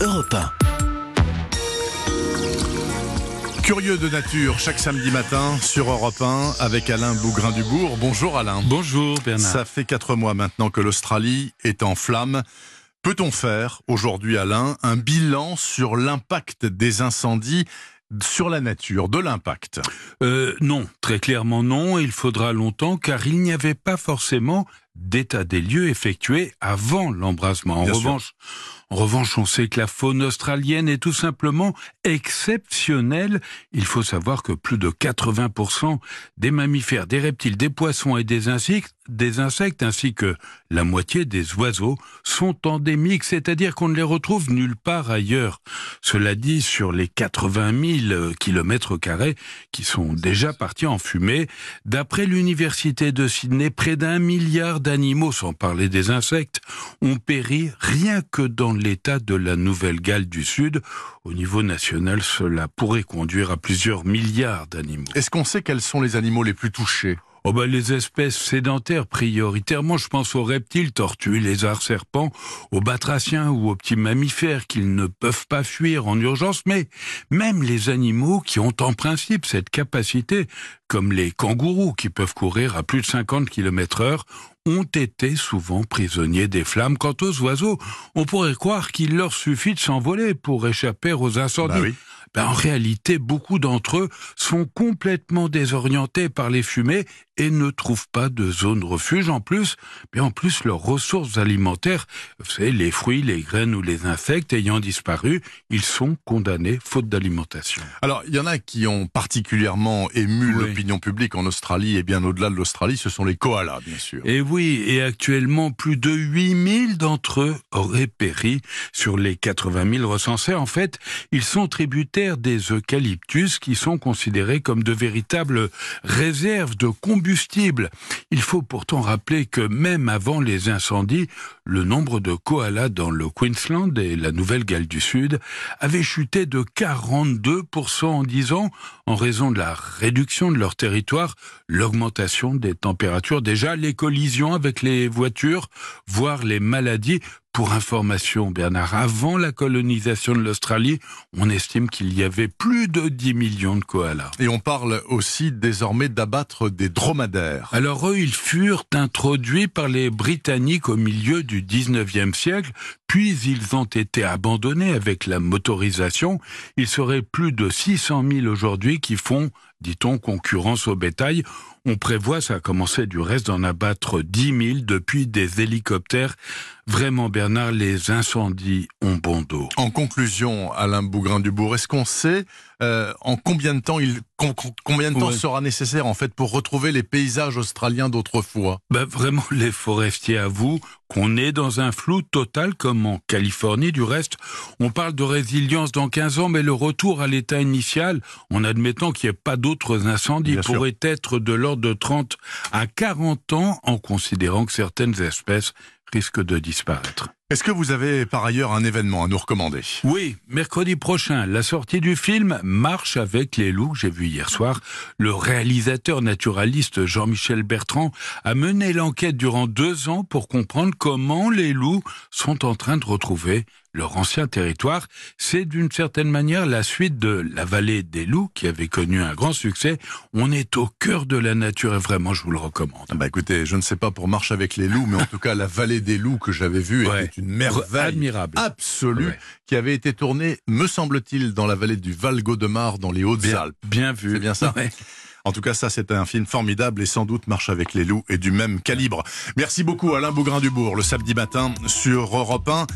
Europe 1. Curieux de nature, chaque samedi matin sur Europe 1 avec Alain Bougrain-Dubourg. Bonjour Alain. Bonjour Bernard. Ça fait quatre mois maintenant que l'Australie est en flammes. Peut-on faire aujourd'hui, Alain, un bilan sur l'impact des incendies sur la nature, de l'impact? Euh, Non, très clairement non. Il faudra longtemps car il n'y avait pas forcément d'état des lieux effectué avant l'embrasement. En revanche, en revanche, on sait que la faune australienne est tout simplement exceptionnelle. Il faut savoir que plus de 80% des mammifères, des reptiles, des poissons et des insectes, des insectes ainsi que la moitié des oiseaux sont endémiques, c'est-à-dire qu'on ne les retrouve nulle part ailleurs. Cela dit, sur les 80 000 kilomètres carrés qui sont déjà partis en fumée, d'après l'université de Sydney, près d'un milliard d'animaux, sans parler des insectes, ont péri rien que dans l'état de la Nouvelle-Galles du Sud. Au niveau national, cela pourrait conduire à plusieurs milliards d'animaux. Est-ce qu'on sait quels sont les animaux les plus touchés? Oh ben les espèces sédentaires prioritairement, je pense aux reptiles, tortues, lézards, serpents, aux batraciens ou aux petits mammifères qu'ils ne peuvent pas fuir en urgence, mais même les animaux qui ont en principe cette capacité, comme les kangourous qui peuvent courir à plus de 50 km heure, ont été souvent prisonniers des flammes. Quant aux oiseaux, on pourrait croire qu'il leur suffit de s'envoler pour échapper aux incendies. Bah ben, en réalité, beaucoup d'entre eux sont complètement désorientés par les fumées et ne trouvent pas de zone refuge. En plus, en plus, leurs ressources alimentaires, c'est les fruits, les graines ou les insectes ayant disparu, ils sont condamnés faute d'alimentation. Alors, il y en a qui ont particulièrement ému l'opinion publique en Australie et bien au-delà de l'Australie, ce sont les koalas, bien sûr. Et oui, et actuellement, plus de 8000 d'entre eux auraient péri sur les 80 000 recensés. En fait, ils sont des eucalyptus qui sont considérés comme de véritables réserves de combustible. Il faut pourtant rappeler que même avant les incendies, le nombre de koalas dans le Queensland et la Nouvelle-Galles du Sud avait chuté de 42% en 10 ans en raison de la réduction de leur territoire, l'augmentation des températures, déjà les collisions avec les voitures, voire les maladies pour information, Bernard, avant la colonisation de l'Australie, on estime qu'il y avait plus de 10 millions de koalas. Et on parle aussi désormais d'abattre des dromadaires. Alors eux, ils furent introduits par les Britanniques au milieu du 19e siècle, puis ils ont été abandonnés avec la motorisation. Il serait plus de 600 000 aujourd'hui qui font dit-on, concurrence au bétail. On prévoit, ça a commencé du reste, d'en abattre 10 000 depuis des hélicoptères. Vraiment, Bernard, les incendies ont bon dos. En conclusion, Alain Bougrain-Dubourg, est-ce qu'on sait euh, en combien de temps il combien de temps sera nécessaire en fait pour retrouver les paysages australiens d'autrefois? Ben, Vraiment, les forestiers avouent qu'on est dans un flou total comme en Californie. Du reste, on parle de résilience dans 15 ans, mais le retour à l'état initial, en admettant qu'il n'y ait pas d'autres incendies, pourrait être de l'ordre de 30 à 40 ans en considérant que certaines espèces risquent de disparaître. Est-ce que vous avez par ailleurs un événement à nous recommander? Oui, mercredi prochain, la sortie du film Marche avec les loups, j'ai vu hier soir. Le réalisateur naturaliste Jean-Michel Bertrand a mené l'enquête durant deux ans pour comprendre comment les loups sont en train de retrouver leur ancien territoire. C'est d'une certaine manière la suite de La vallée des loups qui avait connu un grand succès. On est au cœur de la nature et vraiment je vous le recommande. Bah écoutez, je ne sais pas pour Marche avec les loups, mais en tout cas la vallée des loups que j'avais vue était une merveille admirable, absolue qui avait été tournée, me semble-t-il, dans la vallée du Val Gaudemar dans les Hautes-Alpes. Bien, vu. C'est bien ça. En tout cas, ça, c'était un film formidable et sans doute Marche avec les loups et du même calibre. Merci beaucoup Alain Bougrain-Dubourg, le samedi matin sur Europe 1.